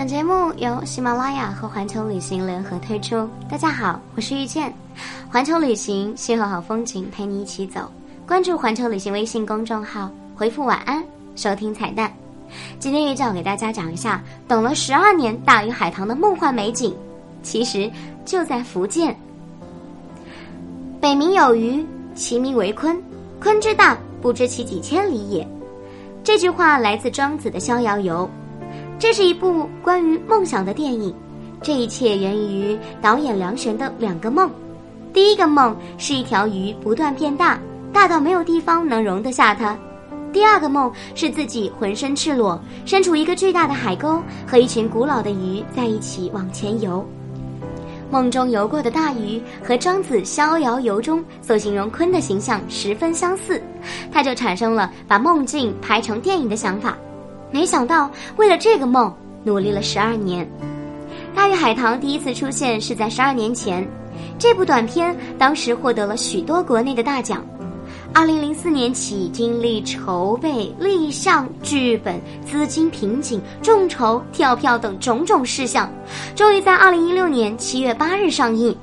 本节目由喜马拉雅和环球旅行联合推出。大家好，我是遇见，环球旅行邂逅好风景，陪你一起走。关注环球旅行微信公众号，回复晚安，收听彩蛋。今天遇见我给大家讲一下，等了十二年大鱼海棠的梦幻美景，其实就在福建。北冥有鱼，其名为鲲。鲲之大，不知其几千里也。这句话来自庄子的《逍遥游》，这是一部关于梦想的电影。这一切源于导演梁璇的两个梦。第一个梦是一条鱼不断变大，大到没有地方能容得下它；第二个梦是自己浑身赤裸，身处一个巨大的海沟，和一群古老的鱼在一起往前游。梦中游过的大鱼和庄子《逍遥游》中所形容鲲的形象十分相似，他就产生了把梦境拍成电影的想法。没想到为了这个梦努力了十二年。大鱼海棠第一次出现是在十二年前，这部短片当时获得了许多国内的大奖。二零零四年起，经历筹备、立项、剧本、资金瓶颈、众筹、跳票等种种事项，终于在二零一六年七月八日上映。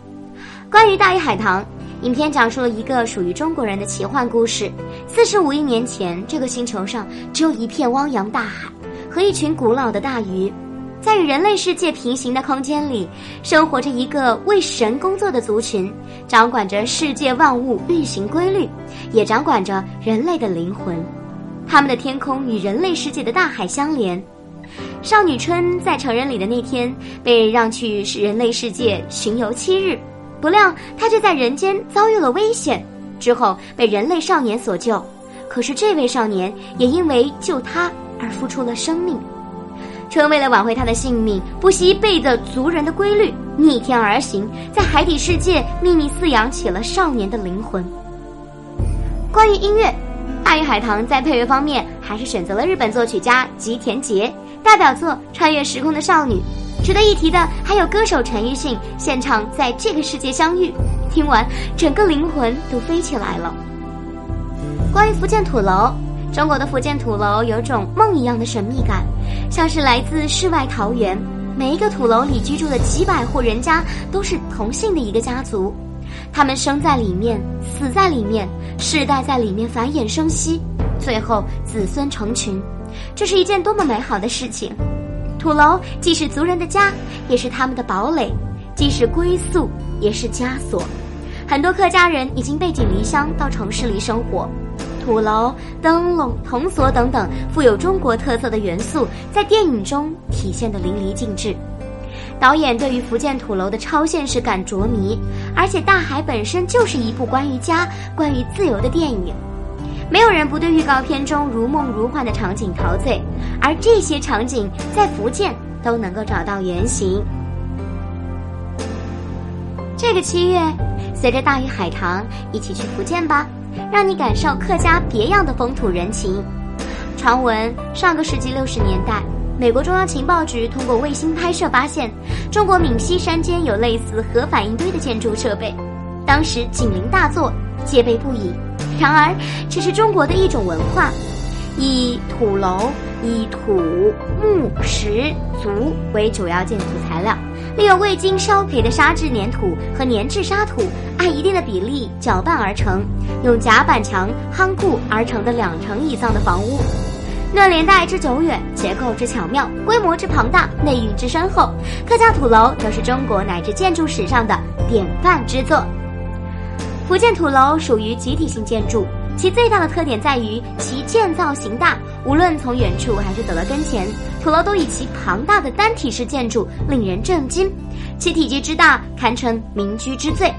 关于大鱼海棠，影片讲述了一个属于中国人的奇幻故事。四十五亿年前，这个星球上只有一片汪洋大海和一群古老的大鱼。在与人类世界平行的空间里，生活着一个为神工作的族群，掌管着世界万物运行规律，也掌管着人类的灵魂。他们的天空与人类世界的大海相连。少女春在成人礼的那天被让去是人类世界巡游七日，不料他却在人间遭遇了危险，之后被人类少年所救。可是这位少年也因为救他而付出了生命。春为了挽回他的性命，不惜背着族人的规律，逆天而行，在海底世界秘密饲养起了少年的灵魂。关于音乐，《大鱼海棠》在配乐方面还是选择了日本作曲家吉田杰，代表作《穿越时空的少女》。值得一提的还有歌手陈奕迅现场《在这个世界相遇》，听完整个灵魂都飞起来了。关于福建土楼。中国的福建土楼有种梦一样的神秘感，像是来自世外桃源。每一个土楼里居住的几百户人家都是同姓的一个家族，他们生在里面，死在里面，世代在里面繁衍生息，最后子孙成群。这是一件多么美好的事情！土楼既是族人的家，也是他们的堡垒；既是归宿，也是枷锁。很多客家人已经背井离乡到城市里生活。土楼、灯笼、铜锁等等富有中国特色的元素，在电影中体现得淋漓尽致。导演对于福建土楼的超现实感着迷，而且大海本身就是一部关于家、关于自由的电影。没有人不对预告片中如梦如幻的场景陶醉，而这些场景在福建都能够找到原型。这个七月，随着大鱼海棠一起去福建吧。让你感受客家别样的风土人情。传闻上个世纪六十年代，美国中央情报局通过卫星拍摄发现，中国闽西山间有类似核反应堆的建筑设备，当时警铃大作，戒备不已。然而，这是中国的一种文化，以土楼、以土木石竹为主要建筑材料。利用未经烧培的砂质粘土和粘质沙土，按一定的比例搅拌而成，用夹板墙夯固而成的两层以上的房屋。论年代之久远，结构之巧妙，规模之庞大，内蕴之深厚，客家土楼则是中国乃至建筑史上的典范之作。福建土楼属于集体性建筑。其最大的特点在于其建造型大，无论从远处还是走到跟前，土楼都以其庞大的单体式建筑令人震惊。其体积之大，堪称民居之最。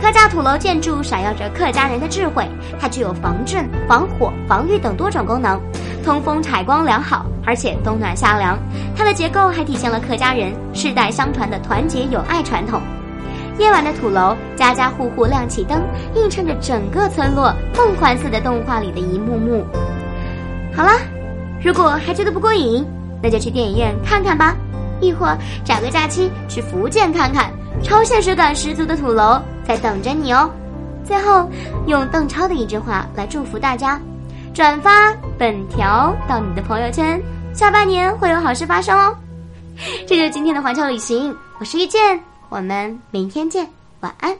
客家土楼建筑闪耀着客家人的智慧，它具有防震、防火、防御等多种功能，通风采光良好，而且冬暖夏凉。它的结构还体现了客家人世代相传的团结友爱传统。夜晚的土楼，家家户户亮起灯，映衬着整个村落梦幻似的动画里的一幕幕。好啦，如果还觉得不过瘾，那就去电影院看看吧，亦或找个假期去福建看看，超现实感十足的土楼在等着你哦。最后，用邓超的一句话来祝福大家：转发本条到你的朋友圈，下半年会有好事发生哦。这就是今天的环球旅行，我是遇见。我们明天见晚安。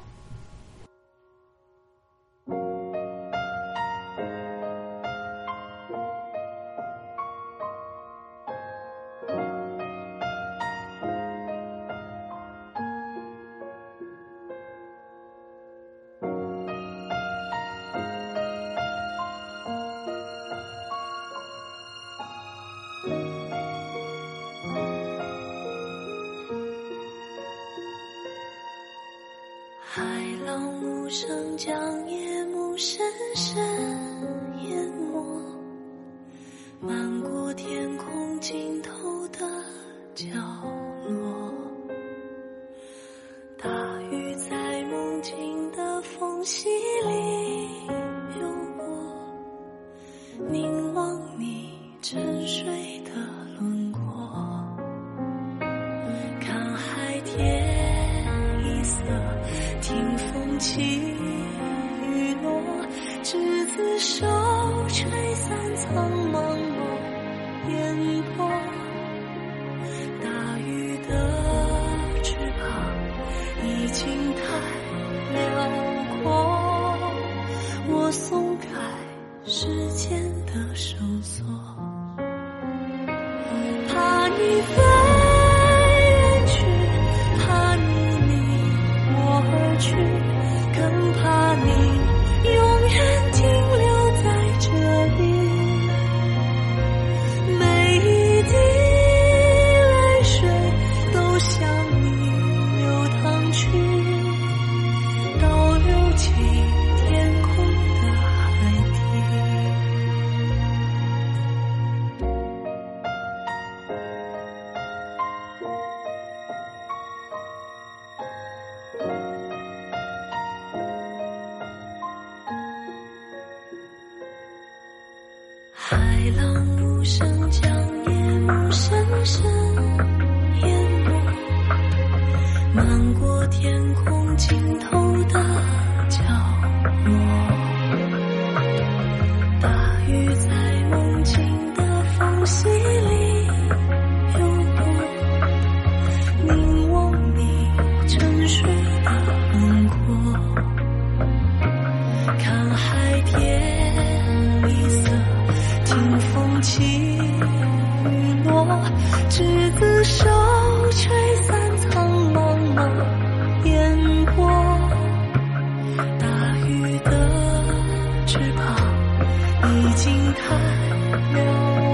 深深淹没，漫过天空尽头的角落。大雨在梦境的缝隙里流过，凝望你沉睡的轮廓，看海天一色，听风起。情太辽阔我松开时间的绳索。的翅膀已经太辽